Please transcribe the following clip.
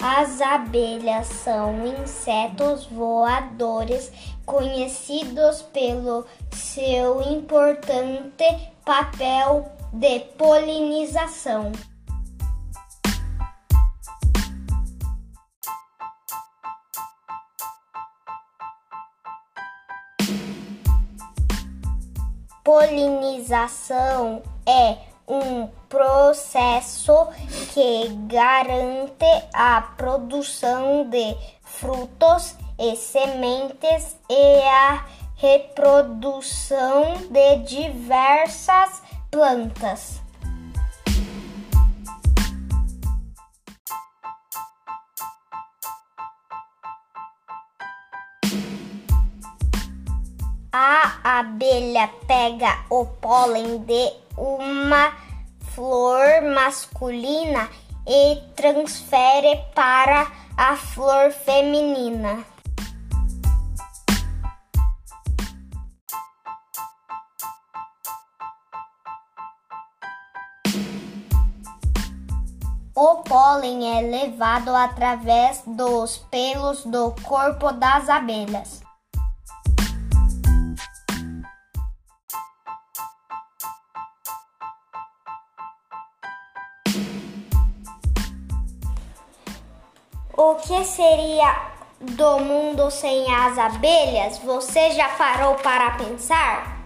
As abelhas são insetos voadores conhecidos pelo seu importante papel de polinização. Polinização é um processo que garante a produção de frutos e sementes e a reprodução de diversas plantas. A abelha pega o pólen de uma flor masculina e transfere para a flor feminina. O pólen é levado através dos pelos do corpo das abelhas. O que seria do mundo sem as abelhas? Você já parou para pensar?